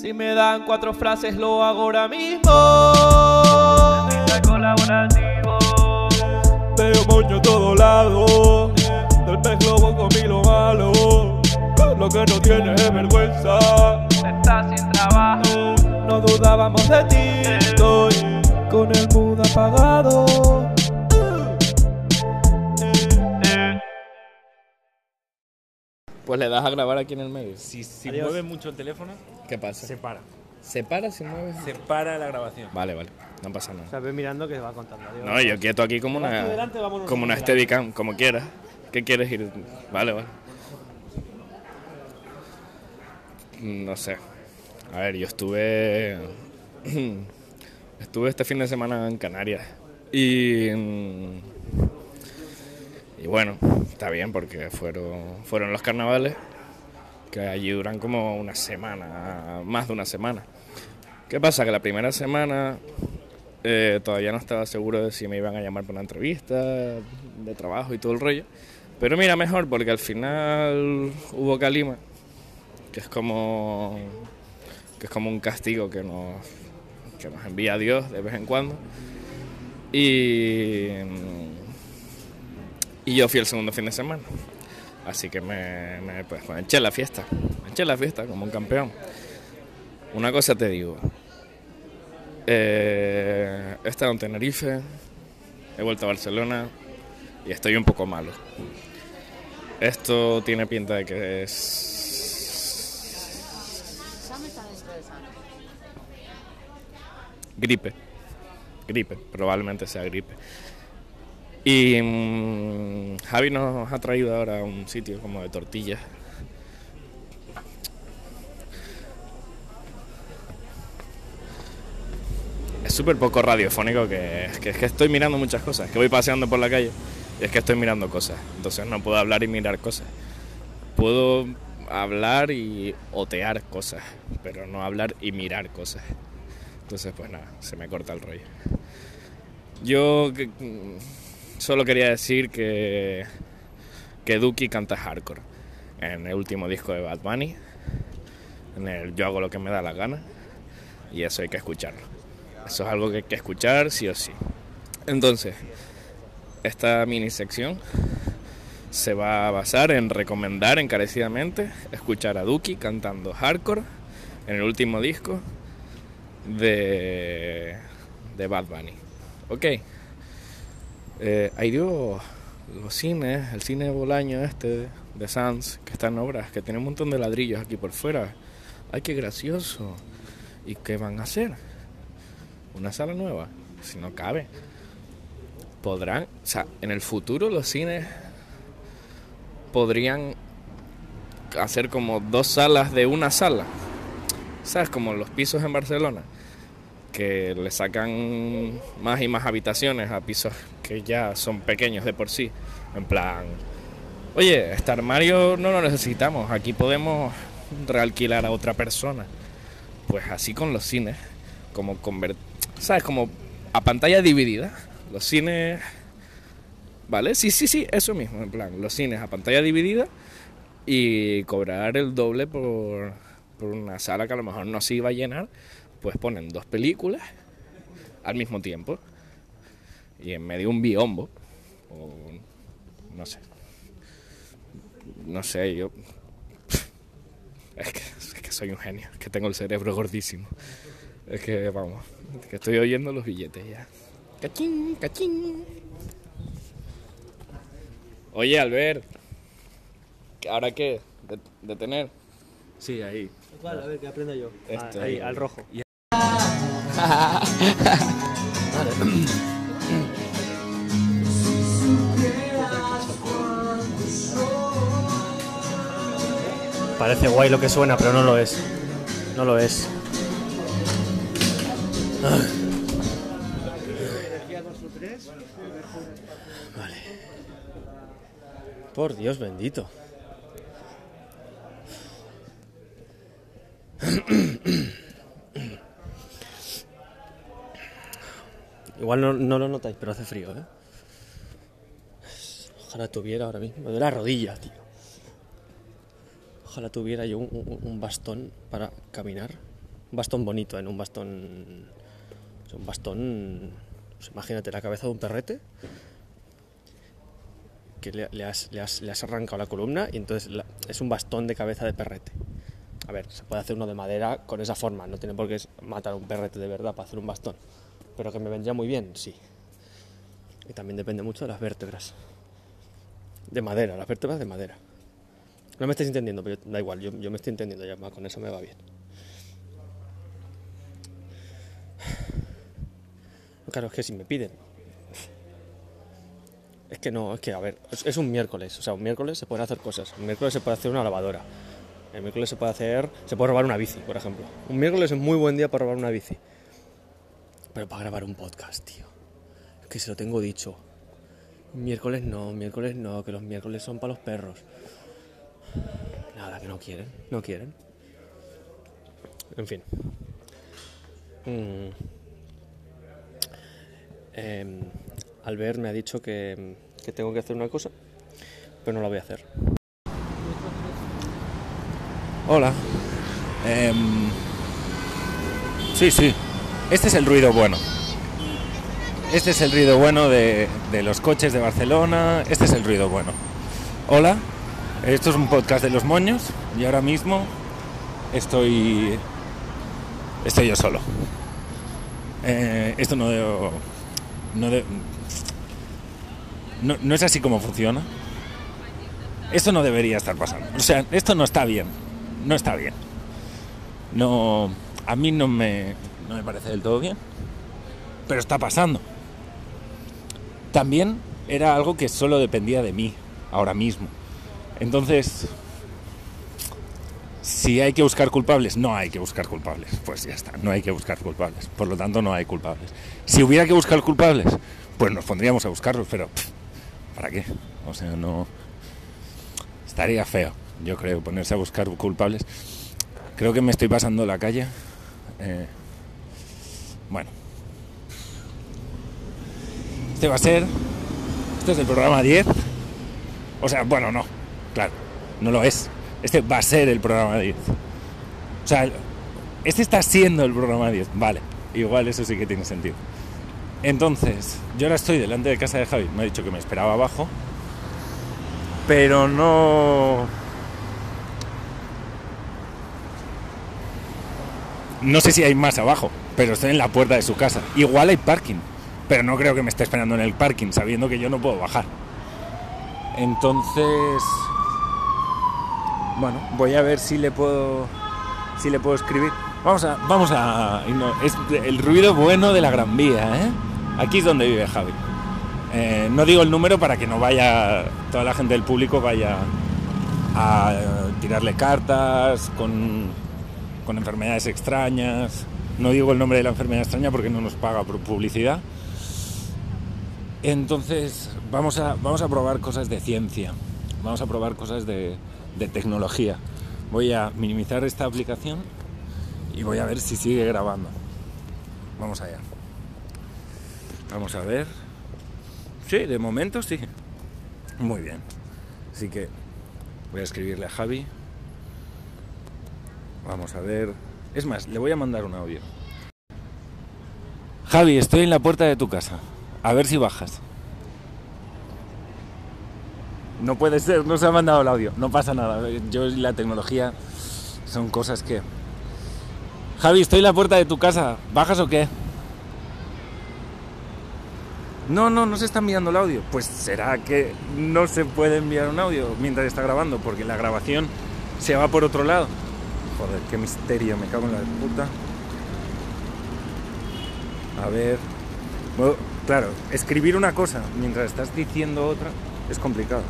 Si me dan cuatro frases lo hago ahora mismo. colaborativo. Veo moño todo lado. Del pez globo comí lo malo. Lo que no tiene es vergüenza. Estás sin trabajo. No dudábamos de ti. Estoy con el mood apagado. Pues le das a grabar aquí en el medio. Si, si mueves mucho el teléfono, ¿Qué pasa? se para. ¿Se para si mueves? Se para la grabación. Vale, vale. No pasa O nada. sea, ves mirando que va contando. Adiós. No, yo quieto aquí como una, delante, como una Steadicam, como quieras. ¿Qué quieres ir? Vale, vale. No sé. A ver, yo estuve. estuve este fin de semana en Canarias. Y. Y bueno, está bien porque fueron, fueron los carnavales. Que allí duran como una semana, más de una semana. ¿Qué pasa? Que la primera semana eh, todavía no estaba seguro de si me iban a llamar para una entrevista de trabajo y todo el rollo. Pero mira, mejor porque al final hubo calima, que es como que es como un castigo que nos, que nos envía Dios de vez en cuando. Y, y yo fui el segundo fin de semana. Así que me, pues, me eché la fiesta. Me eché la fiesta como un campeón. Una cosa te digo. Eh, he estado en Tenerife, he vuelto a Barcelona y estoy un poco malo. Esto tiene pinta de que es gripe. Gripe, probablemente sea gripe. Y mm, Javi nos ha traído ahora a un sitio como de tortillas. Es súper poco radiofónico que, es que estoy mirando muchas cosas. Que voy paseando por la calle y es que estoy mirando cosas. Entonces no puedo hablar y mirar cosas. Puedo hablar y otear cosas, pero no hablar y mirar cosas. Entonces pues nada, se me corta el rollo. Yo que- solo quería decir que, que Duki canta hardcore en el último disco de Bad Bunny. En el Yo hago lo que me da la gana. Y eso hay que escucharlo. Eso es algo que hay que escuchar sí o sí. Entonces, esta mini sección se va a basar en recomendar encarecidamente escuchar a Duki cantando hardcore en el último disco de, de Bad Bunny. Ok. Eh, hay Dios, los cines, el cine Bolaño este de Sans, que está en obras, que tiene un montón de ladrillos aquí por fuera. Ay, qué gracioso. ¿Y qué van a hacer? ¿Una sala nueva? Si no cabe. Podrán, o sea, en el futuro los cines podrían hacer como dos salas de una sala. ¿Sabes? Como los pisos en Barcelona que le sacan más y más habitaciones a pisos que ya son pequeños de por sí. En plan, oye, este armario no lo necesitamos, aquí podemos realquilar a otra persona. Pues así con los cines, como convert ¿sabes? Como a pantalla dividida. Los cines, ¿vale? Sí, sí, sí, eso mismo, en plan, los cines a pantalla dividida y cobrar el doble por, por una sala que a lo mejor no se iba a llenar pues ponen dos películas al mismo tiempo y en medio un biombo o no sé no sé yo es que, es que soy un genio es que tengo el cerebro gordísimo es que vamos que estoy oyendo los billetes ya cachín cachín oye Albert ahora qué ¿De- detener Sí, ahí. ¿Cuál? A ver, que aprenda yo. Ah, Este. ahí, al rojo. Parece guay lo que suena, pero no lo es. No lo es. Vale. Por Dios bendito. Igual no, lo notáis, pero hace frío, ¿eh? Ojalá tuviera ahora mismo. Me duele la rodilla, tío. Ojalá tuviera yo un, bastón para caminar. Un bastón bonito, en un bastón. Un bastón. pues imagínate la cabeza de un perrete. Que le, has, arrancado la columna y entonces es un bastón de cabeza de perrete. A ver, se puede hacer uno de madera con esa forma, no tiene por qué matar a un perrete de verdad para hacer un bastón. Pero que me vendría muy bien, sí. Y también depende mucho de las vértebras. De madera, las vértebras de madera. No me estáis entendiendo, pero da igual, yo, me estoy entendiendo ya, con eso me va bien. Claro, es que si me piden. Es que no, es que, a ver, es, es un miércoles, o sea, un miércoles se pueden hacer cosas. Un miércoles se puede hacer una lavadora. El miércoles se puede hacer, se puede robar una bici, por ejemplo. Un miércoles es muy buen día para robar una bici. Pero para grabar un podcast, tío. Es que se lo tengo dicho. Miércoles no, miércoles no, que los miércoles son para los perros. Nada, que no quieren, no quieren. En fin. Mm. Em, Albert me ha dicho que, que tengo que hacer una cosa, pero no la voy a hacer. Hola. Em, sí, sí. Este es el ruido bueno. Este es el ruido bueno de, de los coches de Barcelona. Este es el ruido bueno. Hola. Esto es un podcast de los moños y ahora mismo estoy estoy yo solo. Eh, esto no no, no no es así como funciona. Esto no debería estar pasando. O sea, esto no está bien. No está bien. No, a mí no me, no me parece del todo bien. Pero está pasando. También era algo que solo dependía de mí, ahora mismo. Entonces, si hay que buscar culpables, no hay que buscar culpables. Pues ya está, no hay que buscar culpables. Por lo tanto, no hay culpables. Si hubiera que buscar culpables, pues nos pondríamos a buscarlos, pero ¿para qué? O sea, no... Estaría feo, yo creo, ponerse a buscar culpables. Creo que me estoy pasando la calle. Eh, bueno. Este va a ser... Este es el programa 10. O sea, bueno, no. Claro, no lo es. Este va a ser el programa 10. O sea, este está siendo el programa 10. Vale, igual eso sí que tiene sentido. Entonces, yo ahora estoy delante de casa de Javi. Me ha dicho que me esperaba abajo. Pero no... No sé si hay más abajo, pero estoy en la puerta de su casa. Igual hay parking, pero no creo que me esté esperando en el parking, sabiendo que yo no puedo bajar. Entonces, bueno, voy a ver si le puedo, si le puedo escribir. Vamos a, vamos a, es el ruido bueno de la Gran Vía, ¿eh? Aquí es donde vive Javi. Eh, no digo el número para que no vaya toda la gente del público vaya a tirarle cartas con, con enfermedades extrañas. No digo el nombre de la enfermedad extraña porque no nos paga por publicidad. Entonces vamos a, vamos a probar cosas de ciencia, vamos a probar cosas de, de tecnología. Voy a minimizar esta aplicación y voy a ver si sigue grabando. Vamos allá. Vamos a ver. Sí, de momento sí. Muy bien. Así que voy a escribirle a Javi. Vamos a ver. Es más, le voy a mandar un audio. Javi, estoy en la puerta de tu casa. A ver si bajas. No puede ser, no se ha mandado el audio. No pasa nada. Yo y la tecnología son cosas que... Javi, estoy en la puerta de tu casa. ¿Bajas o qué? No, no, no se está enviando el audio. Pues será que no se puede enviar un audio mientras está grabando, porque la grabación se va por otro lado. Joder, qué misterio, me cago en la puta. A ver. Bueno, claro, escribir una cosa mientras estás diciendo otra es complicado.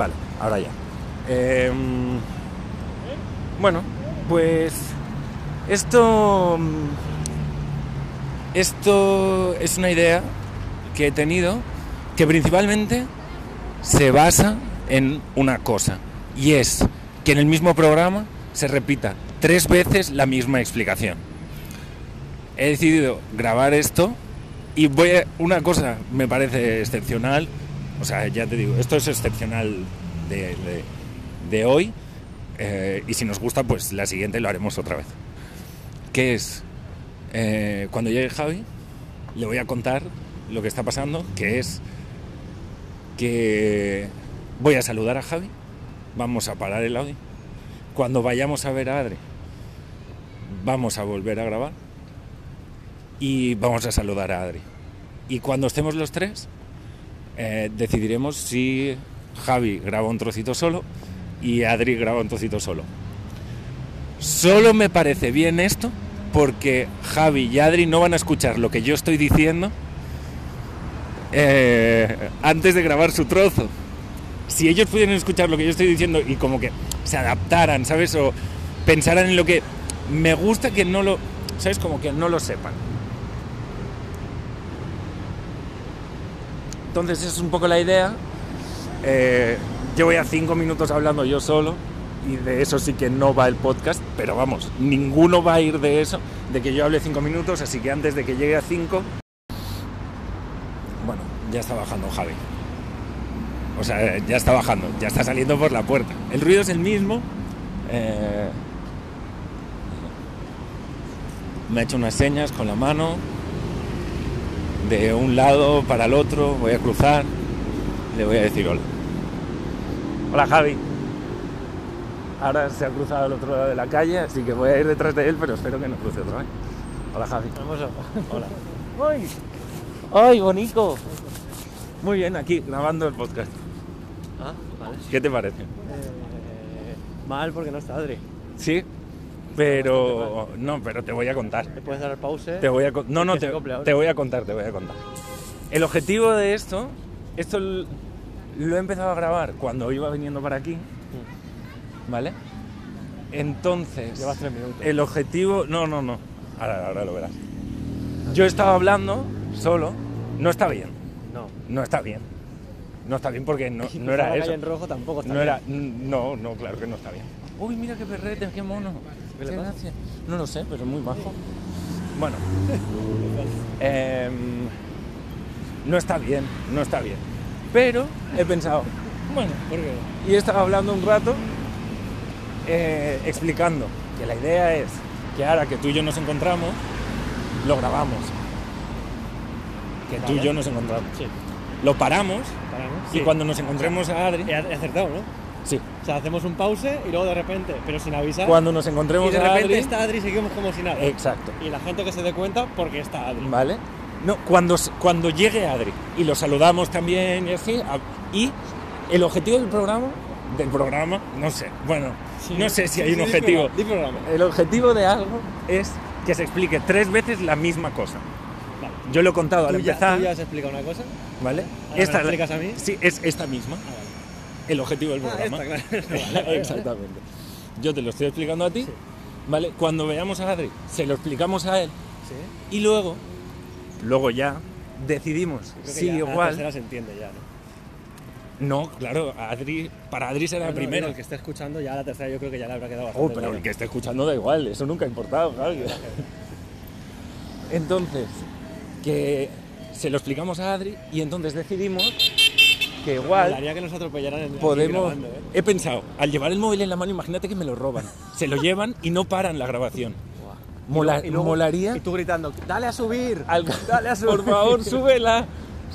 Vale, ahora ya. Em, bueno, pues esto esto es una idea que he tenido que principalmente se basa en una cosa y es que en el mismo programa se repita tres veces la misma explicación. He decidido grabar esto y voy a, una cosa me parece excepcional O sea, ya te digo, esto es excepcional de, hoy. eh, y si nos gusta, pues la siguiente lo haremos otra vez. Que es, eh, cuando llegue Javi, le voy a contar lo que está pasando, que es que voy a saludar a Javi, vamos a parar el audio. Cuando vayamos a ver a Adri, vamos a volver a grabar y vamos a saludar a Adri. Y cuando estemos los tres, eh, decidiremos si Javi graba un trocito solo y Adri graba un trocito solo. Solo me parece bien esto porque Javi y Adri no van a escuchar lo que yo estoy diciendo eh, antes de grabar su trozo. Si ellos pudieran escuchar lo que yo estoy diciendo y como que se adaptaran, ¿sabes? O pensaran en lo que me gusta que no lo, ¿sabes? Como que no lo sepan. Entonces esa es un poco la idea. Eh, llevo ya cinco minutos hablando yo solo y de eso sí que no va el podcast, pero vamos, ninguno va a ir de eso, de que yo hable cinco minutos, así que antes de que llegue a cinco, bueno, ya está bajando Javi. O sea, ya está bajando, ya está saliendo por la puerta. El ruido es el mismo. eh, me ha hecho unas señas con la mano de un lado para el otro, voy a cruzar, le voy a decir hola. Hola Javi. Ahora se ha cruzado al otro lado de la calle, así que voy a ir detrás de él, pero espero que no cruce otra vez. Hola Javi. Hola. ¡Ay! ¡Ay, bonito! Muy bien, aquí grabando el podcast. Ah, vale. ¿Qué te parece? Eh, mal porque no está Adri. Sí, pero no, pero te voy a contar. ¿Le puedes dar pause? Te voy a no, no, te, te voy a contar, te voy a contar. El objetivo de esto, esto lo he empezado a grabar cuando iba viniendo para aquí, ¿vale? Entonces, Llevas tres minutos. el objetivo, no, no, no, ahora, ahora lo verás. Yo estaba hablando solo, no está bien, No. no está bien, no está bien porque no, no era eso. en rojo tampoco está No bien. era, no, no, claro que no está bien. Uy, mira qué perrete, qué mono. ¿Qué le Qué pasa? gracia. No lo sé, pero es muy bajo. Bueno, em, no está bien, no está bien. Pero he pensado, bueno, ¿Por qué? y he estado hablando un rato eh, explicando que la idea es que ahora que tú y yo nos encontramos, lo grabamos. Que tú y yo nos encontramos. Sí. Lo paramos Paramos. y Sí. cuando nos encontremos a Adri, he acertado, ¿no? O sea, hacemos un pause y luego de repente, pero sin avisar. cuando nos y encontremos de a repente Adri, está Adri y seguimos como si nada. exacto. Y la gente que se dé cuenta porque está Adri. ¿Vale? No, cuando, cuando llegue Adri y lo saludamos también y así, a- y el objetivo del programa, del programa, no sé, bueno, Sí. no sé si Sí, hay un sí, di objetivo. programa. El objetivo de algo es que se explique tres veces la misma cosa. Vale. Yo lo he contado al ¿Tú ya, empezar, tú ya has explicado una cosa? ¿vale? ¿Ahora me la explicas a mí? Sí, es esta misma, Ah, vale. El objetivo del Ah, programa. esta, claro. Exactamente. Yo te lo estoy explicando a ti, ¿vale? Cuando veamos a Adri, se lo explicamos a él Sí. y luego, luego ya decidimos si ya la igual. tercera se entiende ya, ¿no? No, claro, Adri, para Adri será la No, no, primera. El que esté escuchando ya la tercera yo creo que ya le habrá quedado bastante Oh, pero el que esté escuchando da igual, eso nunca ha importado, claro. Entonces, que se lo explicamos a Adri y entonces decidimos que igual Molaría que nos atropellaran en podemos... grabando, ¿eh? He pensado, al llevar el móvil en la mano, imagínate que me lo roban. Se lo llevan y no paran la grabación. Mola- Y luego- molaría... Y tú gritando, dale a subir. Al- Dale a subir. Por favor, súbela.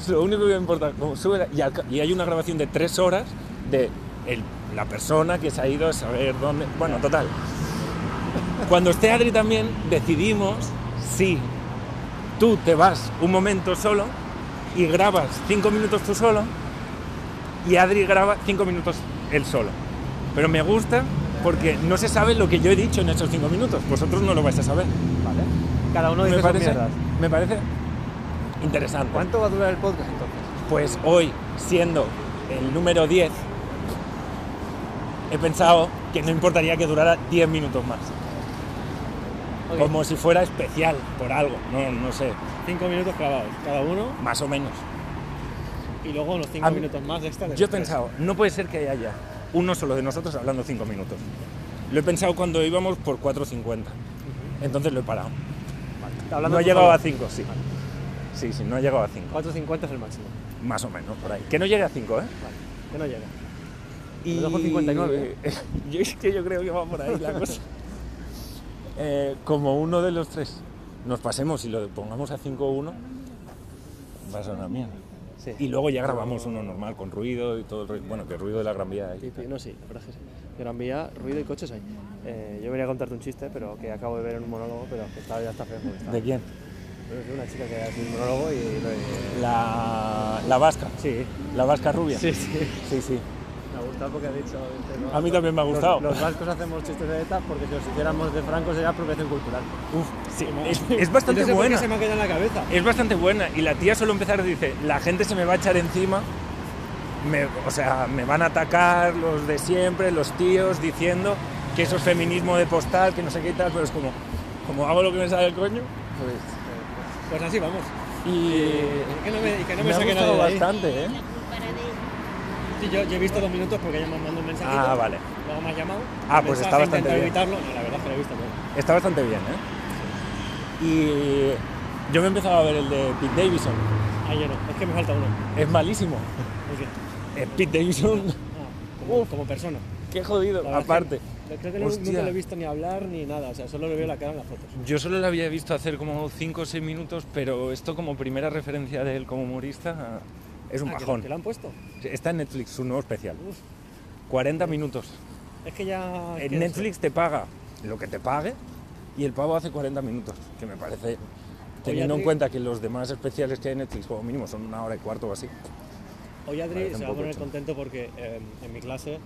Lo único que me importa, como súbela. Y, al ca- y hay una grabación de tres horas de el- la persona que se ha ido a saber dónde. Bueno, total. Cuando esté Adri también, decidimos si tú te vas un momento solo y grabas cinco minutos tú solo y Adri graba cinco minutos él solo. Pero me gusta porque no se sabe lo que yo he dicho en esos cinco minutos. Vosotros no lo vais a saber. Vale. Cada uno dice Me sus parece, me parece interesante. ¿Cuánto va a durar el podcast entonces? Pues hoy, siendo el número 10, he pensado que no importaría que durara 10 minutos más. Como si fuera especial por algo, no, no sé, Cinco minutos clavados, cada uno, más o menos. Y luego unos cinco A mí- minutos más extra. de Yo he pensado, no puede ser que haya uno solo de nosotros hablando 5 minutos. Lo he pensado cuando íbamos por 4.50. Entonces lo he parado. Hablando no tú llegado a 5, sí. Sí, sí, no ha llegado a 5. 4.50 es el máximo. Más o menos, por ahí. Que no llegue a 5, ¿eh? Vale, que no llega. Y... Lo dejo 59, yo es que yo creo que va por ahí la cosa. Eh, como uno de los tres nos pasemos y lo pongamos a 5-1, va a ser una mierda. Sí. Y luego ya grabamos uno normal con ruido y todo el ruido. Bueno, que el ruido de la Gran Vía sí, no, sí, la verdad es que sí. Gran Vía, ruido y coches hay. Eh, yo venía a contarte un chiste, pero que acabo de ver en un monólogo, pero que está, ya está feo. ¿De quién? Una chica que hace un monólogo y... La, la vasca. Sí, La vasca rubia. sí, sí. sí. sí. Me ha gustado porque ha dicho... dice, no, A mí también me ha los- gustado. Los, vascos hacemos chistes de ETA porque si los hiciéramos de Franco sería apropiación cultural. Uf, sí, es, es bastante no sé buena. se me ha quedado en la cabeza. Es bastante buena. Y la tía solo empezar dice, la gente se me va a echar encima. Me- o sea, me van a atacar los de siempre, los tíos, diciendo que eso es feminismo de postal, que no sé qué y tal, pero es como, como hago lo que me sale el coño. Pues, pues así vamos. Y Y que no me, y que no me, me ha gustado bastante, ¿eh? Sí, yo, yo he visto dos minutos porque ella me mandó un mensajito. Ah, vale. Luego me ha llamado. Ah, pues mensaje, está bastante bien. evitarlo. No, la verdad es que lo he visto todo. Está bastante bien, ¿eh? Y yo me he empezado a ver el de Pete Davidson. Ah, yo no. Es que me falta uno. Es malísimo. ¿Por qué? Eh, Pete Davidson, Ah, como, como persona. qué jodido. La es Aparte. que Creo que no- nunca lo he visto ni hablar ni nada. O sea, solo le veo la cara en las fotos. Yo solo lo había visto hacer como 5 o 6 minutos, pero esto como primera referencia de él como humorista es un Ah, bajón. Que lo han puesto. Está en Netflix, su nuevo especial. Uf. 40 minutos. Es que ya. En Netflix te paga lo que te pague y el pavo hace 40 minutos, que me parece, teniendo en cuenta que los demás especiales que hay en Netflix como mínimo son una hora y cuarto o así. Hoy Adri un se va a poner hecho. contento porque eh, en mi clase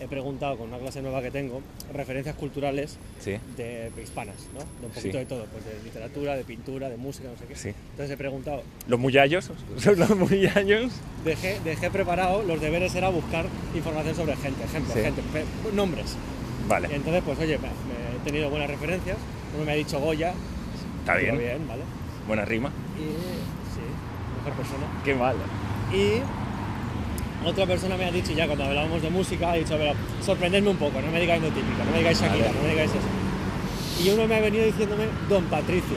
he preguntado con una clase nueva que tengo referencias culturales Sí. de hispanas, ¿no? De un poquito Sí. de todo, pues de literatura, de pintura, de música, no sé qué. Sí. Entonces he preguntado, Los muyallos, son los muyallos. dejé, dejé preparado, los deberes era buscar información sobre gente, ejemplos, Sí. gente, nombres. Y Vale, entonces, pues oye, me, me he tenido buenas referencias. Uno me ha dicho Goya, está bien, bien, ¿vale? buena rima. Y sí, mejor persona. Qué mal. Y otra persona me ha dicho, ya cuando hablábamos de música, ha dicho, a ver, sorprendedme un poco, no me digáis lo típico, no me digáis Shakira, no me digáis eso. Y uno me ha venido diciéndome Don Patricio.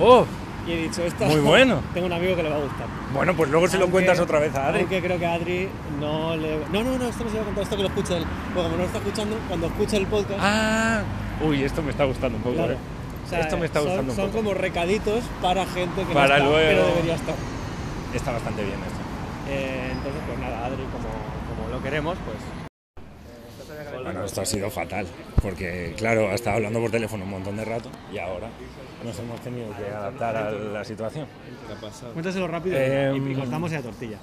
¡Oh! Y he dicho, esto Muy bueno. tengo un amigo que le va a gustar. Bueno, pues luego se lo Aunque- cuentas otra vez a Adri. Aunque creo que a Adri no le... No, no, no, esto no se voy a contar, esto que lo escuche él. Porque como no lo está escuchando, cuando escuche el podcast... Ah, uy, esto me está gustando un poco. claro. ¿eh? O sea, esto me está son- gustando un Son poco. como recaditos para gente que Para no está, luego. pero debería estar. Está bastante bien esto. Eh, entonces, pues nada, Adri, como, como lo queremos, pues... Bueno, esto ha sido fatal, porque claro, ha estado hablando por teléfono un montón de rato y ahora nos hemos tenido que adaptar a la situación. ¿Qué ha pasado? Cuéntaselo rápido Eh, y, y cortamos en la tortilla.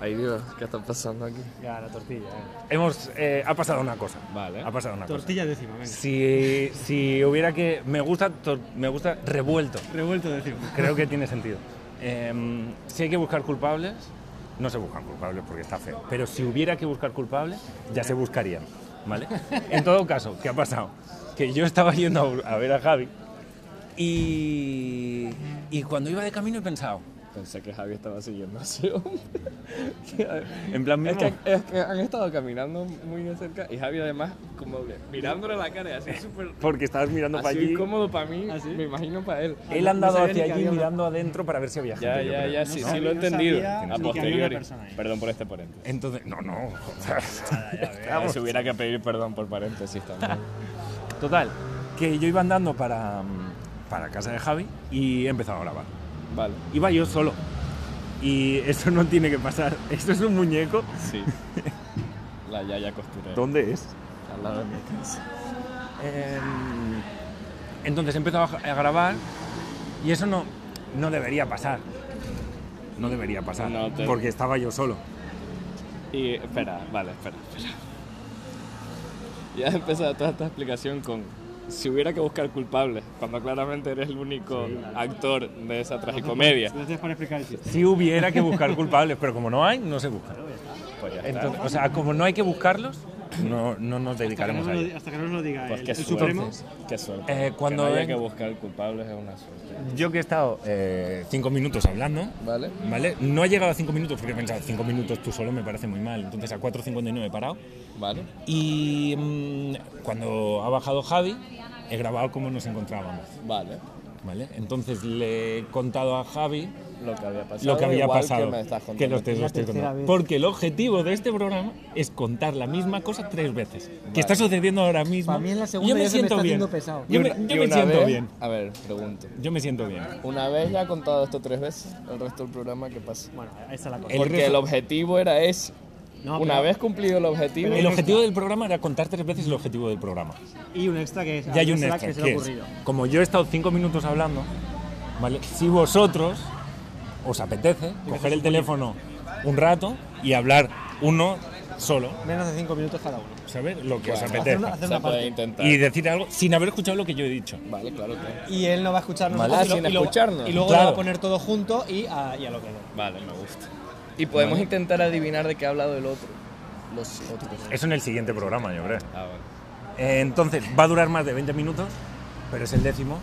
Ay Dios, ¿qué está pasando aquí? Ya, la tortilla, eh. Hemos, eh, ha pasado una cosa. Vale. Ha pasado una cosa. Tortilla décima, venga. Si, si hubiera que. Me gusta, tor- me gusta revuelto. Revuelto décima. Creo que tiene sentido. Em, si hay que buscar culpables, no se buscan culpables porque está feo. Pero si hubiera que buscar culpables, ya se buscarían. ¿Vale? En todo caso, ¿qué ha pasado? Que yo estaba yendo a, ver a Javi y, y cuando iba de camino he pensado, Pensé que Javi estaba siguiendo así. en plan Es mismo, que, es que han estado caminando muy de cerca y Javi además como que mirándole la cara y así súper porque estabas mirando para así allí. incómodo para mí, ¿Ah, sí? me imagino para él. Él no ha andado sabía hacia allí había mirando adentro para ver si había gente. Ya, ya, ya, No sí, sabía- sí lo he no entendido. A posteriori. Perdón por este paréntesis. Entonces, no, no. Si hubiera que pedir perdón por paréntesis también. Total, que yo iba andando para, para casa de Javi y he empezado a grabar. Vale. Iba yo solo. Y eso no tiene que pasar. Esto es un muñeco. Sí. La Yaya costurera. ¿Dónde es? Al lado de mi casa. Em, entonces he empezado a grabar y eso no, no debería pasar. No debería pasar. No te- Porque estaba yo solo. Y espera, vale, espera, espera. Ya has empezado toda esta explicación con si hubiera que buscar culpables, cuando claramente eres el único actor de esa tragicomedia. Gracias por explicar el chiste. Si hubiera que buscar culpables, pero como no hay, no se buscan. Pues. Entonces, o sea, como no hay que buscarlos, no, no nos Hasta que, dedicaremos no a ello. hasta que no nos lo diga Pues el, qué el suerte. Supremo. Qué suerte. Eh, cuando que no haya que buscar culpables es una suerte. Yo que he estado eh, cinco minutos hablando, ¿Vale? ¿vale? No he llegado a cinco minutos porque he pensado, cinco minutos tú solo me parece muy mal. Entonces a 4.59 he parado. ¿Vale? Y mm, cuando ha bajado Javi, he grabado cómo nos encontrábamos. Vale. ¿Vale? Entonces le he contado a Javi Lo que había pasado. lo que había pasado. Que me estás que los. Porque el objetivo de este programa es contar la misma cosa tres veces. Que está sucediendo ahora mismo. Mí en la segunda yo me siento está bien. haciendo pesado. Yo me, yo siento vez- bien. A ver, pregunto. Yo me siento bien. Una vez ya he contado esto tres veces, el resto del programa, ¿qué pasa? Bueno, ahí está la cosa. Porque el objetivo era ese. No, Una pero- vez cumplido el objetivo, El objetivo del programa era contar tres veces el objetivo del programa. Y un extra que es. Ya hay un extra que se le que ha es, ocurrido. como yo he estado cinco minutos hablando, ¿vale? si vosotros os apetece coger el teléfono un rato y hablar uno solo, Menos de 5 minutos cada uno. ¿sabes? Lo que os Bueno, apetece. una- hacer se una puede parte. intentar. Y decir algo sin haber escuchado lo que yo he dicho. Vale, claro, claro. Y él no va a escucharnos. Vale. nosotros, y lo- sin y luego- escucharnos. Y luego Claro. lo va a poner todo junto y a, y a lo que no. Vale, me gusta. Y podemos intentar adivinar de qué ha hablado el otro. Los otros. Eso en el siguiente programa, yo creo. Ah, vale. Eh, entonces, va a durar más de 20 minutos, pero es el décimo.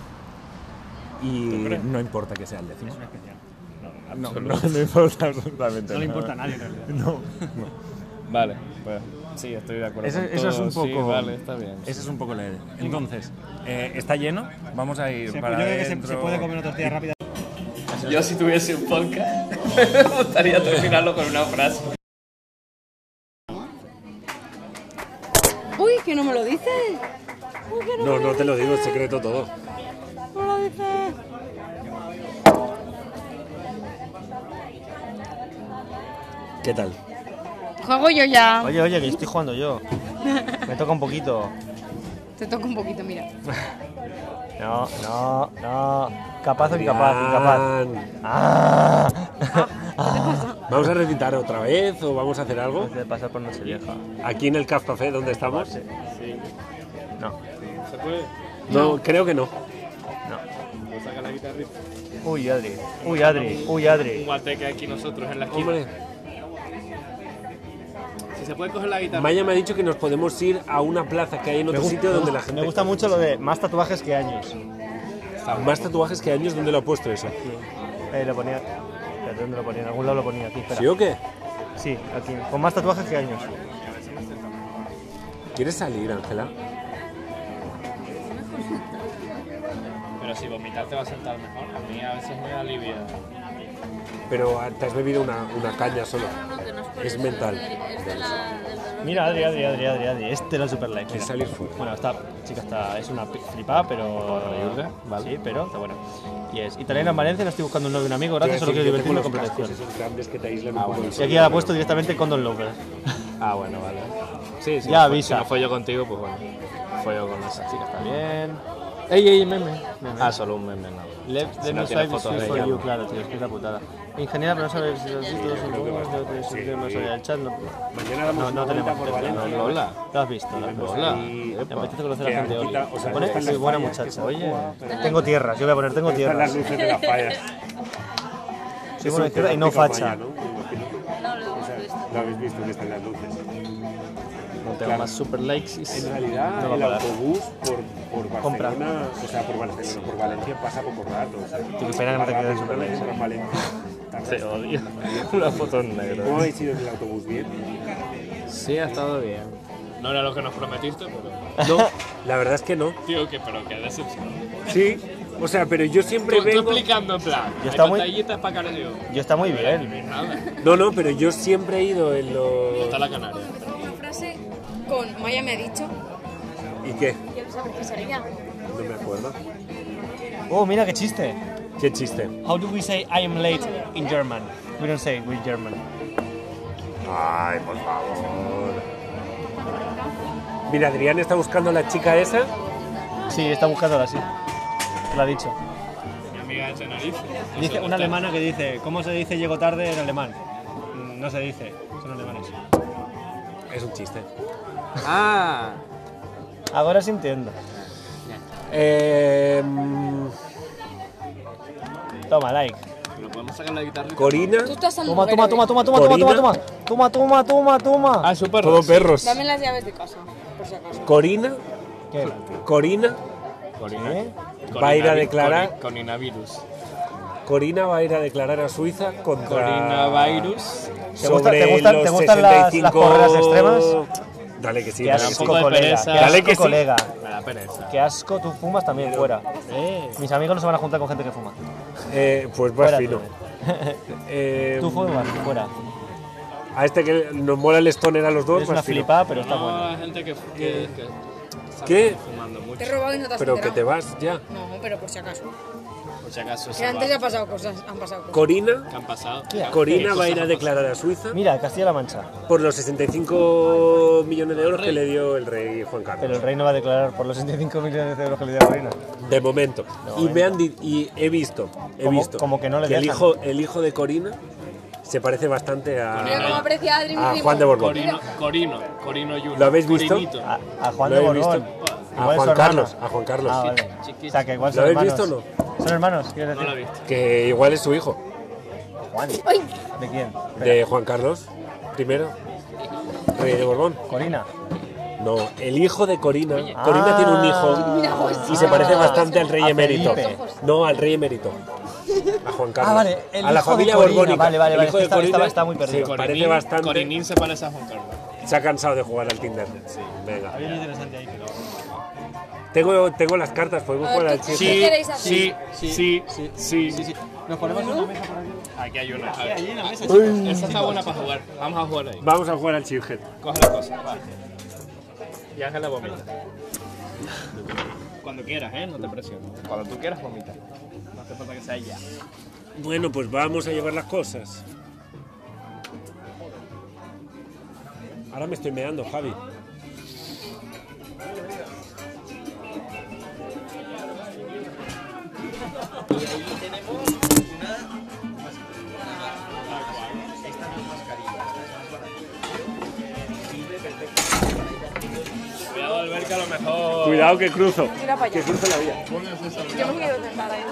Y no importa que sea el décimo. No, no, no importa absolutamente No le importa a nadie en realidad. No. Vale, pues sí, estoy de acuerdo. Eso, con eso es todo, un poco. Sí, vale, está bien. Esa es un poco la idea. Entonces, eh, está lleno. Vamos a ir Se, para yo creo que se, se puede comer una tortilla rápida. Yo si tuviese un podcast, me gustaría terminarlo con una frase. Uy, que no me lo dices. Uy, que no, No, me no te lo digo, es secreto todo. No lo dices. ¿Qué tal? Juego yo ya. Oye, oye, que estoy jugando yo. Me toca un poquito. Te toco un poquito, mira. No, no, no. Capaz o incapaz, incapaz. Ah. ¿Vamos a recitar otra vez o vamos a hacer algo? Antes de pasar por Nochevieja. Aquí en el Caf Café, ¿dónde estamos? No, No, creo que no. no. Saca la guitarrita. Uy, Adri. Uy, Adri. Uy, Adri. guateque aquí nosotros en la esquina. Hombre, Si se puede coger la guitarra. Maya me ha dicho que nos podemos ir a una plaza que hay en otro sitio donde la gente. Me gusta mucho lo de más tatuajes que años. Más tatuajes que años, ¿dónde lo ha puesto eso? Eh, lo ponía. ¿Dónde lo ponía? En algún lado lo ponía aquí. Espera. ¿Sí o qué? Sí, aquí. Con más tatuajes que años. ¿Quieres salir, Ángela? Pero si vomitar te va a sentar mejor. A mí a veces me alivia. Pero ah, te has bebido una, una caña solo. Es mental. Mira, Adri, Adri, Adri, Adri, Adri. Este era el super like. Quieres mira. salir fuera. Bueno, esta chica está, es una flipada, pero. Sí, pero está buena. Y es italiana en Valencia, no estoy buscando un novio un amigo, gracias, solo quiero divertirme con protección. esos grandes que te aíslan un poco del Y aquí la ha puesto directamente Condon Lover. Ah, bueno, vale. Sí, sí. Ya avisa. Si no fue yo contigo, pues bueno. Fue yo con esa chica. Está bien. Ey, ey, meme. Ah, solo un meme, no. Left Si no tiene side is fotos de for ella, you, no. claro, tío, es que es la putada. Ingeniera, pero no sabes si los títulos son buenos, no que allá del chat, no. Mañana damos No, no tenemos por Valencia. no, Lola. Lo has visto, lo has visto. Hola. Me apetece conocer a Que gente sea, Se pone están soy buena que muchacha. Oye, tengo tierras, yo voy a poner, tengo Están las tierras. luces de las fallas. Soy buena izquierda y no lo facha. ¿no? Me imagino. O sea, Lo habéis visto que están las luces. No tengo más super likes. y- En realidad, No el autobús por, por Compra. Barcelona, o sea, por Barcelona, por Valencia pasa poco rato. O sea, Tú, qué pena que no te quedes. Por Valencia. Te odio. Una foto en negro. ¿Cómo habéis ido en el autobús? ¿Bien? Sí, ha estado bien. No era lo que nos prometiste, pero. No, la verdad es que no. Tío, que pero qué decepción. Sí, o sea, pero yo siempre Tú, tú vengo... explicando en plan. Yo está muy- para Canarias. Yo está muy bien. No, no, pero yo siempre he ido en los... Está la Canaria. Con Maya me ha dicho. ¿Y qué? Quiero saber qué sería. No me acuerdo. Oh, mira qué chiste. ¿Qué chiste? How do we say I am late in German? We don't say it with German. Ay, por favor. Mira, Adrián está buscando a la chica esa. Sí, está buscándola así. Lo ha dicho. Mi amiga de Tenerife. Dice una alemana que dice, ¿cómo se dice llego tarde en alemán? Mm, No se dice, son alemanes. Es un chiste. Ah. Ahora sí entiendo. Eh, Toma, like. ¿Lo podemos sacar la guitarra? Corina. Tú estás al Toma, toma, toma, toma, toma, toma, toma, Corina. toma. Toma, toma, toma, toma. Ah, super. Todo perros. Dame las llaves de casa, por si acaso. Corina. ¿Qué? Corina ¿Eh? va a ir a declarar. Con, coronavirus. Corina va a ir a declarar a Suiza contra. Coronavirus. ¿Te gusta- sobre te gustan- los te gustan las- las 65 porras extremas? Dale que sí. Qué dale que asco, sí. pereza. Qué Dale asco, que sí. colega. Me da pereza. Qué asco, tú fumas también fuera. Mis amigos no se van a juntar con gente que fuma. Eh, pues más fino. tú. Eh, Tú fumas, fuera. a este que nos mola el stoner a los dos, Es más una fino. flipada, pero está No, bueno. hay gente que, que, que ¿Qué? fumando mucho. Te he robado y no te has Pero que te vas ya. No, pero por si acaso. Por si acaso Que antes va. ha pasado cosas, han pasado cosas. Corina, ¿Qué han pasado? Corina va a ir a declarar a Suiza Mira, Castilla-La Mancha. por los 65 millones de euros que le dio el rey Juan Pero Carlos. el rey no va a declarar por los 65 millones de euros que le dio la reina. De momento. Y me han y he visto, he Como- visto como que no le el hijo, el hijo de Corina se parece bastante a, a. Juan de Borbón. Corino, Corino, Corino Junior. ¿Lo habéis visto? A, a Juan Lo de Borbón. visto. A Juan. Carlos, a Juan Carlos. Ah, vale. Chiquito. O sea, que igual ¿Lo habéis hermanos. visto o no? ¿Son hermanos? ¿Quieres No lo he decir? visto. Que igual es su hijo, Juan. ¡Ay! ¿De quién? de Juan Carlos primero, rey de Borbón. Corina. No, el hijo de Corina. Ah. Corina tiene un hijo Mira, pues, y se parece bastante al rey A emérito. Felipe. No, al rey emérito. A Juan Carlos. Ah, vale, el a la hijo de familia Corina. borbónica. Vale, vale, El vale, hijo es que de Corina estaba muy perdido. se parece bastante. Corinín se parece a Juan Carlos. Se ha cansado de jugar al Tinder. Sí, venga. Había un interesante ahí, pero... Tengo, tengo las cartas, podemos jugar al ¿qué- chiste. qué queréis hacer? Sí, sí, sí, sí, sí. Nos ponemos una mesa por aquí. Aquí hay una. a ver. Allí en la mesa, Esa está buena para jugar. Vamos a jugar ahí. Vamos a jugar al chiphead. Coge la cosa. va. Y Ángela vomita. Cuando quieras, ¿eh? No te presiones. Cuando tú quieras, vomita. No hace falta que sea ya. Bueno, pues vamos a llevar las cosas. Ahora me estoy meando, Javi. Cuidado, Albert, que a lo mejor. Cuidado que cruzo. Mira para allá. Que cruzo la vía. Yo me quiero sentar ahí.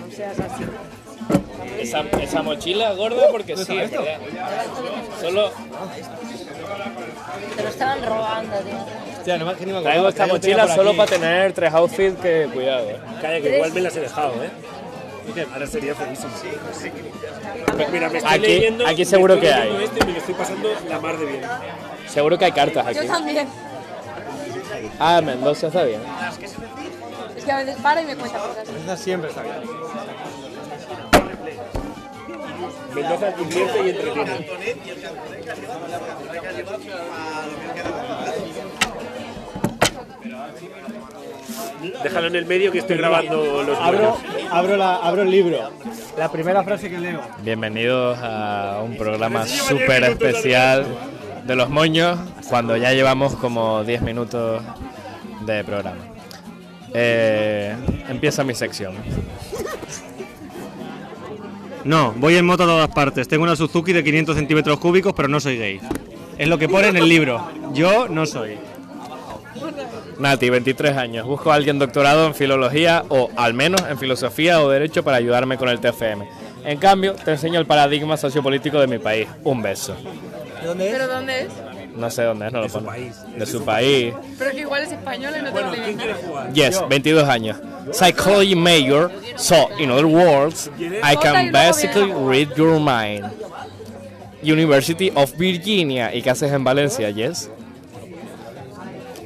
No seas así. Esa, esa mochila gorda, porque sí, es verdad. Solo Te lo estaban robando, tío. Hostia, no me, traigo esta mochila solo para tener tres outfits que. Cuidado, eh. Calla, que igual me las he dejado, ¿eh? Ahora sería feísimo. Pues mira, me estoy Aquí- leyendo. aquí me seguro estoy que hay. Este y me lo estoy pasando la mar de bien. Seguro que hay cartas aquí. Yo también. Ah, Mendoza está bien. Es que a veces para y me cuenta cosas. Esa siempre está bien. Mendoza divierte y entretiene. Déjalo en el medio que estoy grabando los Abro, buenos. abro, la, abro el libro. La primera frase que leo. Bienvenidos a un programa súper especial de los moños cuando ya llevamos como 10 minutos de programa. Eh, empieza mi sección. No, voy en moto a todas partes. Tengo una Suzuki de 500 centímetros cúbicos, pero no soy gay. Es lo que pone en el libro. Yo no soy. Nati, 23 años. Busco a alguien doctorado en filología o al menos en filosofía o derecho para ayudarme con el TFM. En cambio, te enseño el paradigma sociopolítico de mi país. Un beso. ¿Pero dónde es? No sé dónde es, no lo su pone. país, De su país. Pero que igual es español y no te lo ¿Quién quiere jugar? Yes, 22 años. Psychology major, so in other words, I can basically read your mind. University of Virginia. ¿Y qué haces en Valencia? Yes.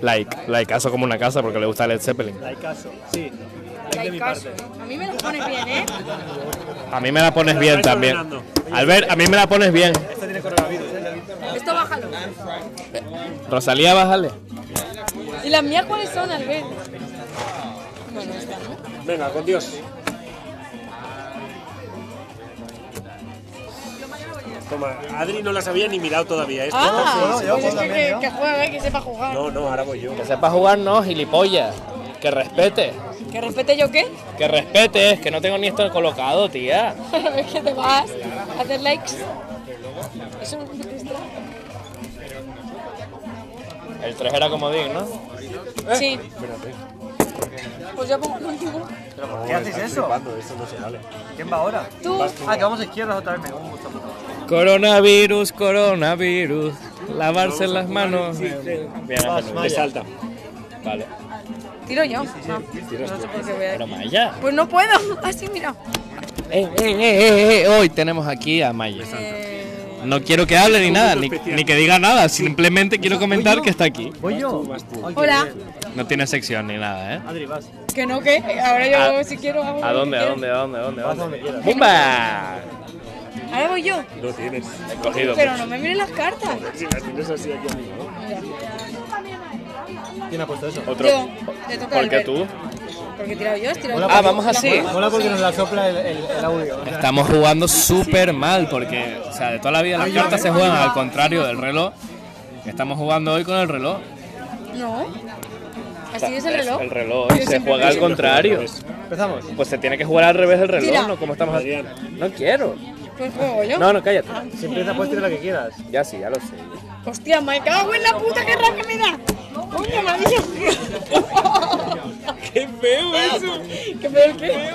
Like, like caso como una casa porque le gusta Led Zeppelin. Caso, sí. Hay caso. A mí me lo pones bien, ¿eh? A mí me la pones bien también. Albert, a mí me la pones bien. Esta tiene coronavirus. Esto bájalo. Rosalía, bájale. ¿Y las mías cuáles son, Albert? Bueno, esta, ¿no? Venga, con Dios. Toma, Adri no las había ni mirado todavía. Esto Ah, yo pues es que, que, que juegue, que sepa jugar. No, no, ahora voy yo. Que sepa jugar, no, gilipollas. Que respete. ¿Que respete yo qué? Que respetes, que no tengo ni esto colocado, tía. es que te vas a hacer likes. Eso no. El 3 era comodín, ¿no? Sí. Pues yo pongo el último. ¿Por qué haces eso? Eso no se vale. ¿Quién va ahora? Tú. Ah, que vamos a izquierdas otra vez. Me gusta mucho. Coronavirus, coronavirus. Lavarse las manos. Bien, salta. Vale. Tiro yo. No, no sé por qué voy a Pero Maya. Pues no puedo. Así, mira. Eh, eh, eh, eh, eh, Hoy tenemos aquí a Maya. No quiero que hable ni nada, ni, ni que diga nada. Simplemente quiero comentar que está aquí. Voy yo. Hola. No tiene sección ni nada, ¿eh? Adri, vas. Que no, que ahora yo Ah, si quiero hago ¿A dónde? ¿A dónde? ¿A dónde? ¿A dónde? ¿A Vas dónde? ¡Bumba! Ahora voy yo. No tienes. He cogido. Pero no me miren las cartas. Si las tienes así aquí. ¿Quién ha puesto eso? Otro. Yo. Te toca ¿Por qué tú? Porque he tirado yo, has tirado. Ah, vamos así. Mola porque nos la sopla el, el, el audio. Estamos jugando súper mal porque, o sea, de toda la vida las cartas se juegan al contrario del reloj. Estamos jugando hoy con el reloj. No. Así es el reloj. El reloj se juega al contrario. Empezamos. Pues se tiene que jugar al revés del reloj, Tira. ¿no? Como estamos Adrián. No quiero. Pues juego yo. No, no, cállate. Si empieza, puedes tirar la que quieras. Ya sí, ya lo sé. Hostia, me cago en la puta que rabia me da. Coño, madre. ¡Qué feo eso! ¿Qué peor que?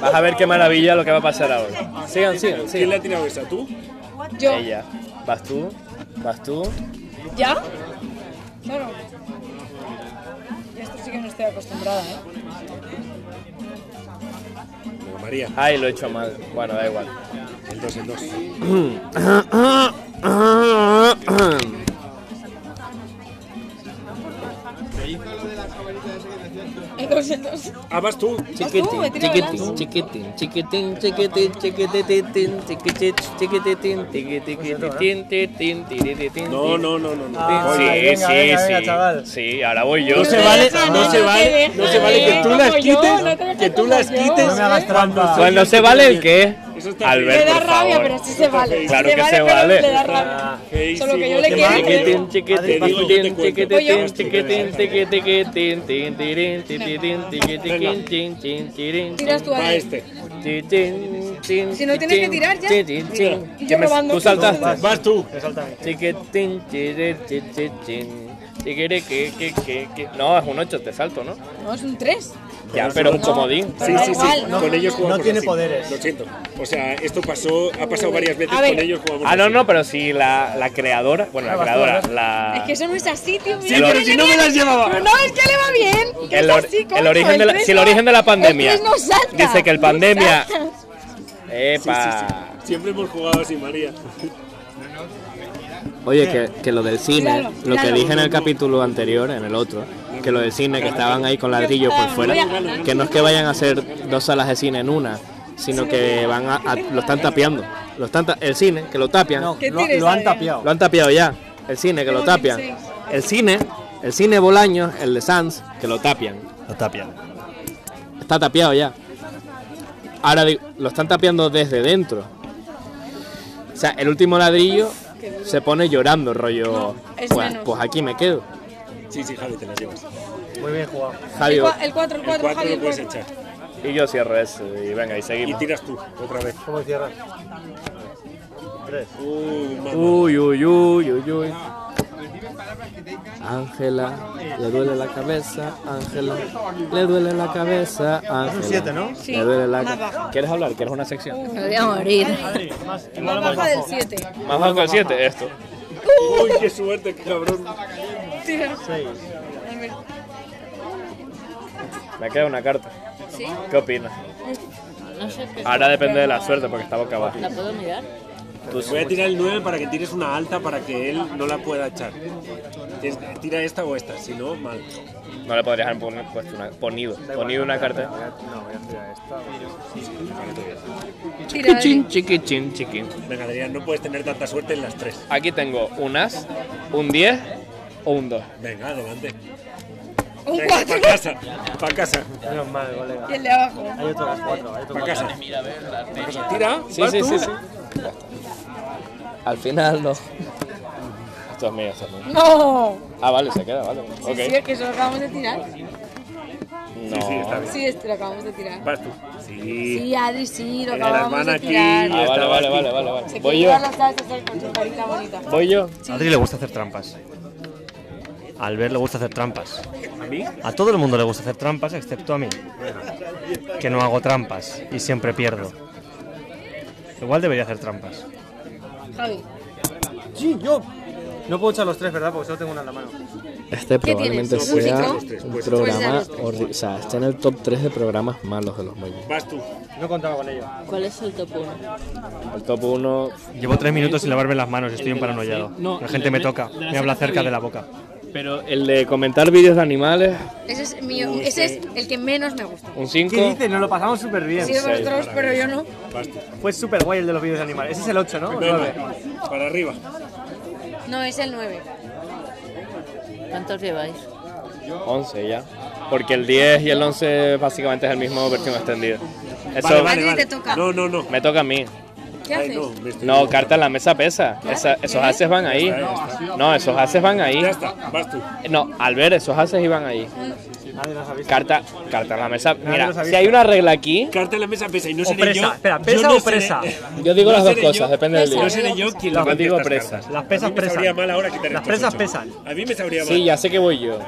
Vas a ver qué maravilla lo que va a pasar ahora. Sigan, sigan, ¿Quién le ha tirado esa? ¿Tú? Yo. Ella. Vas tú, vas tú. ¿Ya? Claro. Ya esto sí que no estoy acostumbrada, ¿eh? María. Ay, lo he hecho mal. Bueno, da igual. El 2, el 2. El dos, el dos. Ah, vas tú. Chiquitín, chiquitín, chiquitín, chiquitín, chiquitín, chiquititín, tiquititín, titín, tiritín, No, no, no, no. no. Ah, Sí, venga, sí, venga, sí. Sí, ahora voy yo. No se vale, no se vale, no se vale que tú las quites, que tú las quites. Cuando se vale el qué. Eso está Albert, Me da rabia, favor. pero sí se vale. Claro que se vale. Le da rabia. Solo que yo le quiero. Chiquitín, chiquitín, chiquitín, chiquitín, chiquitín, chiquitín, Tiras tú ahí. este. Si no tienes que tirar ya. yo. Tú saltaste. Vas tú. Chiquitín, chiquitín, chiquitín. No, es un 8, te salto, ¿no? No, es un 3. Ya, pero un comodín. Sí, sí, sí. no, con ellos no, jugamos no tiene así. poderes. Lo siento. O sea, esto pasó, ha pasado varias veces con ellos jugamos Ah, no, así. no, pero si la, la creadora, bueno, la tú, creadora, la... Es que eso no es así, tío. Sí, pero si no me las llevaba. Pero no, es que le va bien. Que El, es or- así, el coño, origen de la, si el origen de la pandemia el tres no salta, dice que el pandemia. Sí, epa sí, sí. Siempre hemos jugado así, María. oye que, que lo del cine Claro, lo que claro. dije en el capítulo anterior en el otro que lo del cine que estaban ahí con ladrillos por fuera que no es que vayan a hacer dos salas de cine en una sino que van a, a- lo están tapiando lo están ta- el cine que lo tapian No, ¿Qué lo, han tapiado. lo han tapiado ya el cine que lo tapian el cine el cine Bolaños el de Sans que lo tapian Lo tapian. Está tapiado ya. Ahora digo, lo están tapiando desde dentro. O sea, el último ladrillo se pone llorando, rollo. Pues, pues aquí me quedo. Sí, sí, Javi, te las llevas. Muy bien jugado. Javi, El cua- El 4, el El 4, 4 Javi, lo puedes 4. echar. y yo cierro eso y venga, y Y seguimos. tiras tú, otra vez. ¿Cómo cierras? Tres. Uy, uy, uy, uy, uy. Ángela, le duele la cabeza, Ángela, le duele la cabeza, Ángela. siete, ¿no? Sí, Le duele la cabeza. ¿Quieres hablar? ¿Quieres una sección? Me voy a morir. Adri, más, Más baja del 7. Más bajo que el 7, esto. Uy, qué suerte, qué cabrón. Seis. Me queda una carta. ¿Sí? ¿Qué opinas? No sé qué. Ahora depende de la suerte porque está boca abajo. ¿La puedo mirar? Tú Voy a tirar el 9 para que tires una alta para que él no la pueda echar. Tira esta o esta, si no, mal. No le podrías haber puesto una, ponido, ponido una carta. No, voy a tirar esta. Chiquichín, chiquichín, chiquín. Venga, Adrián, no puedes tener tanta suerte en las tres. Aquí tengo un as, un 10 o un 2. Venga, adelante. Un Venga, 4. para casa, para casa, Menos mal, colega. Y el de abajo. Hay otro cuatro, hay otro para cuatro. casa. Tira, Sí, sí, sí, sí. Al final no. Esto es mío, esto es mío. No. Ah, vale, se queda, vale. Sí, sí, es que eso lo acabamos de tirar. No. sí, está bien. Sí, este lo acabamos de tirar. Vas tú. Sí. Sí, Adri, sí, lo acabamos hermana de aquí. tirar. Ah, vale, vale, aquí. vale, vale, vale. Se Voy yo. las con su carita bonita. Voy yo. A Adri le gusta hacer trampas. Albert le gusta hacer trampas. ¿A mí? A todo el mundo le gusta hacer trampas, excepto a mí. Que no hago trampas y siempre pierdo. Igual debería hacer trampas. Javi. Sí, yo. No puedo echar los tres, ¿verdad? Porque solo tengo una en la mano. Este ¿Qué probablemente sea ¿Músico? un Pues programa, o sea, está en el top 3 de programas malos de los Moños. Vas tú. No contaba con ello. ¿Cuál es el top 1? El top 1, Llevo tres minutos sin lavarme las manos, estoy paranoiado. No, la gente me toca, me habla cerca de la boca. Pero el de comentar vídeos de animales, Ese es, mío, ese es el que menos me gusta. un 5. ¿Qué dices? Nos lo pasamos súper bien. Sí, vosotros, pero yo no. Fue súper guay el de los vídeos de animales. Ese es el 8, ¿no? ¿O Venga, 9? para arriba. No, es el 9. ¿Cuántos lleváis? 11 ya. Porque el 10 y el 11 básicamente es el mismo versión extendida. Eso Vale, vale, vale. te toca. No, no, no. me toca a mí. ¿Qué Ay, haces? no, carta en la mesa pesa. Esa- esos haces van ahí. No, esos haces van ahí. Ya está, vas tú. No, al ver esos haces iban ahí. Nadie nos ha visto. Carta, carta en la mesa. los ha Mira, visto. si hay una regla aquí, Carta en la mesa pesa y no O seré presa. yo. Espera, yo ¿pesa no o seré- presa? yo digo no las dos seré cosas, yo- depende del día. No seré yo quien Yo le digo estas presa. cartas. Las pesas A mí me pesan. sabría mal ahora quitar Las presas pesan. A mí me sabría mal. Sí, ya sé que voy yo.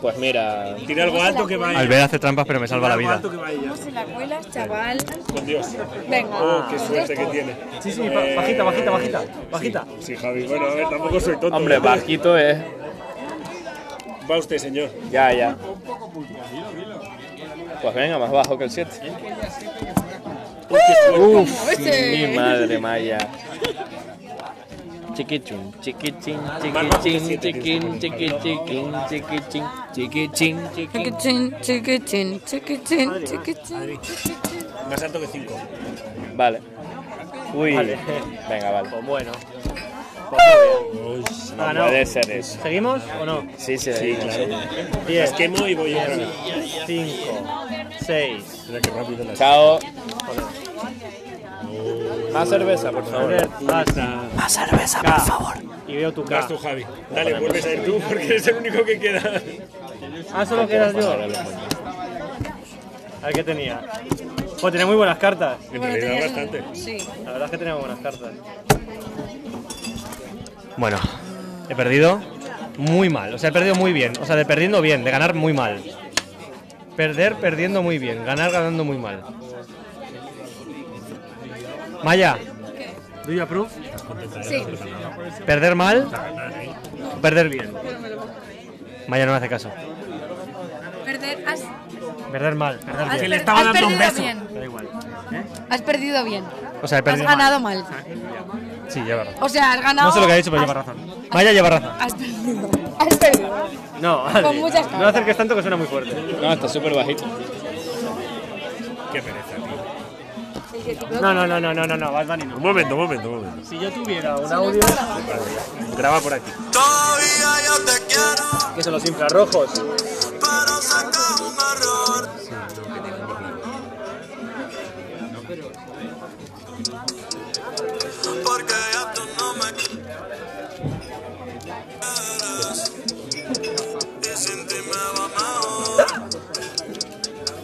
Pues mira, Tira algo alto que vaya. Albert hace trampas, pero me salva la vida. ¿Cómo se la cuelas, chaval? Con Dios. Venga. Oh, qué suerte que tiene. Sí, sí, ba- bajita, bajita, bajita. Bajita. Sí, Javi. Bueno, a ver, tampoco soy tonto. hombre, ¿eh? bajito es. Va usted, señor. Ya, ya. Pues venga, más bajo que el 7. Uf, Ese. mi madre maya. Chiquichín, chiquichín, chiquichín, chiquichín, chiquichín, chiquichín, chiquichín. Chiquichín, chiquichín, chiquichín, chiquichín. Más alto que 5. Vale. Uy, Vale. venga, vale. Pues bueno. No Ha ganado. puede ser eso. ¿Seguimos o no? Sí, sí, Sí, claro. 10, Las quemo y voy vez. 5, 6. Mira qué rápido las. Chao. Más cerveza, por favor. Más cerveza, por favor. Y veo tu Vas cara. tú, Javi. Dale, vuelves a ir tú porque eres el único que queda. Ah, solo quedas yo. A ver qué tenía. Pues tenía muy buenas cartas. En realidad, bastante. Sí. La verdad es que tenía buenas cartas. Bueno, he perdido muy mal. O sea, he perdido muy bien. O sea, de perdiendo bien, de ganar muy mal. Perder perdiendo muy bien, ganar ganando muy mal. Maya, ¿do you approve? Sí. ¿Perder mal o perder bien? Maya no me hace caso. Perder, has, Perder mal, perder has, bien. Que le estaba has dando un perdido beso. bien. Da igual. Has perdido bien. O sea, he Has perdido ganado mal. Sí, lleva razón. O sea, has ganado. No sé lo que ha dicho, pero has- lleva razón. Maya lleva razón. Has perdido. Has perdido. No, Adri, Con muchas no acerques tanto que suena muy fuerte. No, está súper bajito. Qué pereza. No, no, no, no, no, no, no, Bad Bunny no. Un momento, un momento, un momento. Si yo tuviera un audio... Graba por aquí. ¿Qué son los infrarrojos?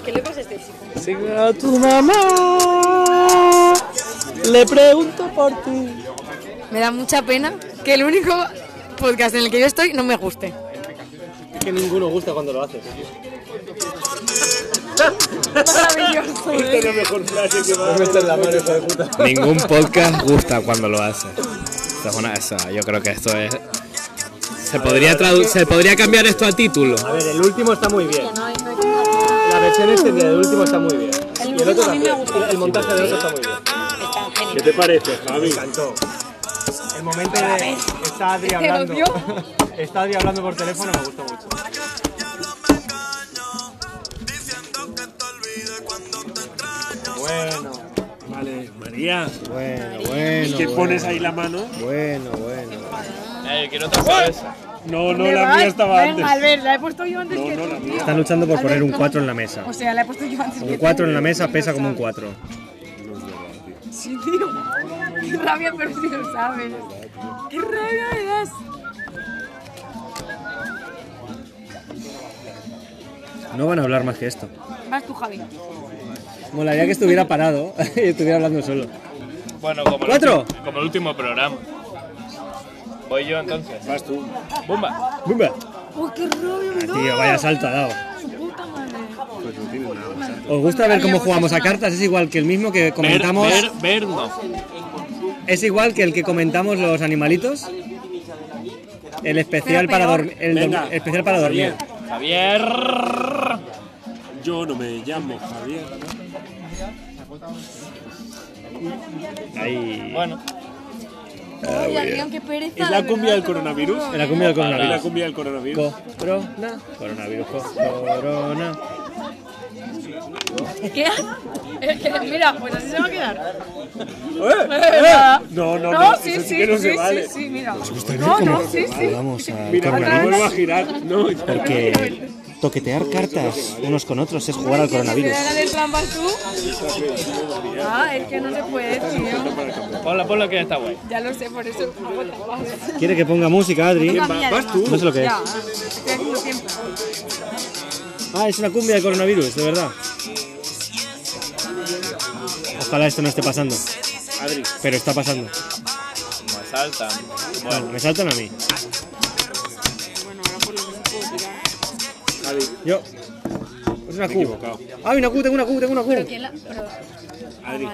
¿Qué le pasa a este chico? Si a tu mamá le pregunto por ti. Me da mucha pena que el único podcast en el que yo estoy no me guste. Es que ninguno gusta cuando lo haces. Maravilloso. Esta es la mejor frase que va a Metes la mano, hijo de puta. Ningún podcast gusta cuando lo hace. Es una- yo creo que esto es. Se podría, tradu- se podría cambiar esto a título. A ver, el último está muy bien. La versión extendida del último está muy bien. Y el otro también. El montaje del otro está muy bien. ¿Qué te parece, Javi? Me encantó. El momento de está Adri hablando. Está Adri hablando por teléfono me gustó mucho. Bueno, Vale, María. bueno, ¿Y bueno. que pones ahí la mano? Bueno, bueno. Eh, quiero otra cerveza. No, no, la mía estaba antes. Venga, Albert, la he puesto yo antes No, que no, tú, tío. Están luchando por poner un Albert, 4 en la mesa. O sea, la he puesto yo antes que Un tú. 4 en la mesa pesa como un 4. Sí, tío. Qué rabia, pero si lo sabes. Qué rabia me das. No van a hablar más que esto. Vas tú, Javi. Molaría que estuviera parado y estuviera hablando solo. Bueno, como el, ¿Cuatro? último, como el último programa. Voy yo entonces. Vas tú. ¡Bumba! ¡Bumba! Uy, qué rabia me das. Tío, vaya salto ha dado. ¿Os gusta ver cómo jugamos a cartas? Es igual que el mismo que comentamos. ver, ver, no. es igual que el que comentamos los animalitos. El especial para dormir. El Venga, especial para dormir. Javier. Yo no me llamo Javier. Ahí. Bueno, Ay, Adrián, qué pereza. ¿Es la cumbia del coronavirus? En la cumbia del ¿Es la coronavirus. cumbia del coronavirus? Corona. Coronavirus. co- Corona. ¿Qué? Es mira, pues así se va a quedar. ¡Eh! No, no, no, sí, sí sí, que no sí, se vale. sí, sí, mira. No, no, sí, sí. Vamos a Mira, me vuelvo a girar. No, Porque toquetear cartas unos con otros es jugar al coronavirus. Ah, es que no se puede, tío. ponla, ponla que está guay. Ya lo sé, por eso. Quiere que ponga música, Adri. Vas tú? No sé lo que es. Ah, es una cumbia de coronavirus, de verdad. Ojalá esto no esté pasando. Adri, Pero está pasando. Me saltan. Bueno, me saltan a mí. Yo. Es una Q. Ah, una Q, tengo una Q, tengo una Q. ¿Quién la.? Pero. Adri,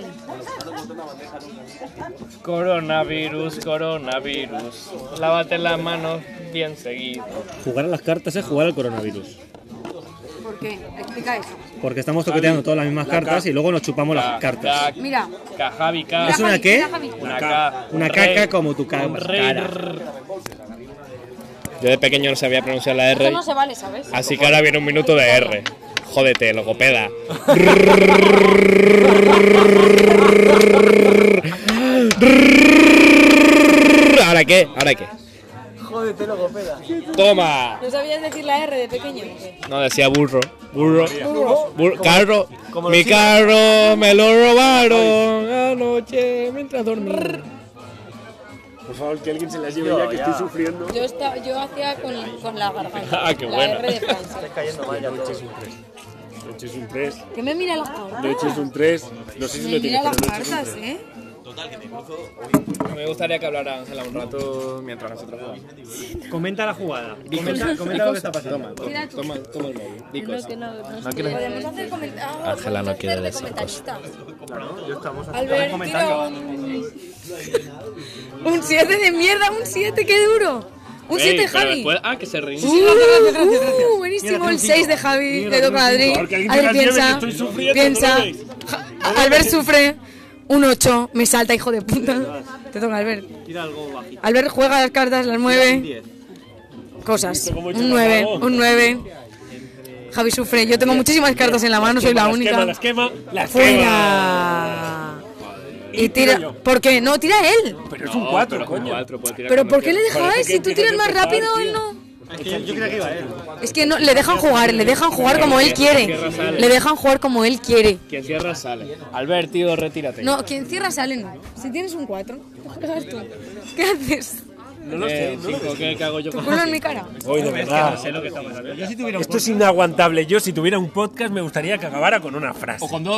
Coronavirus, coronavirus. Lávate las manos bien seguido. Jugar a las cartas es jugar al coronavirus. ¿Por qué? Explica eso. Porque estamos toqueteando todas las mismas cartas y luego nos chupamos las cartas. Mira. Cajavi. ¿Es una qué? Una K. Una caca como tu cara. Yo de pequeño no sabía pronunciar la R, Eso no se vale, ¿sabes? así que ahora viene un minuto de R. Jódete, logopeda. ¿Ahora qué? ¿Ahora qué? Jódete, logopeda. Toma. ¿No sabías decir la R de pequeño? No, decía burro. Burro. Burro. Carro. Mi carro me lo robaron anoche mientras dormía. Por favor, que alguien se las lleve ya, que estoy sufriendo. Yo, estaba, yo hacía con, con la garganta. Ah, qué la. R de eches un 3. ¿Qué me mira las cartas? No eches un 3. No sé si Me lo tienes, mira pero las no eches un cartas, 3. ¿eh? Me gustaría que hablara Ángela un rato mientras nosotros jugamos. Comenta la jugada. Comenta, comenta lo que está pasando. Toma, toma el móvil. Di No, cosas. que no, no, Podemos hacer comentarios. Ángela no quiere decir. Un 7 de mierda, un 7, qué duro. Un 7 Ey, pero Javi. después- ah, que se ríe. Uh, buenísimo, el 6 de Javi. Le toca a Adri. Adri piensa. Piensa. Albert sufre. Un 8. Me salta, hijo de puta. Te toca, Albert. Albert juega las cartas, las mueve. Cosas. Un 9, un 9. Javi sufre. Yo tengo muchísimas cartas en la mano, soy la Las única. quema, las quema, las quema. Fuera. Y tira. ¿Por qué? No, tira él. Pero es un 4, coño. Pero ¿por qué le dejáis? Si tú tiras más rápido, él no. Yo creía que iba él. Es que no, le dejan jugar, le dejan jugar como él quiere. Le dejan jugar como él quiere. Quien cierra sale. Albert, tío, retírate. No, quien cierra sale no. Si tienes un 4, ¿qué juegas tú? ¿Qué haces? No lo sé. ¿Qué, qué hago yo ¿Tu con en mi cara? Hoy de verdad. Sé lo que está pasando. Yo si tuviera un Esto es inaguantable. Yo, si tuviera un podcast, me gustaría que acabara con una frase. con dos.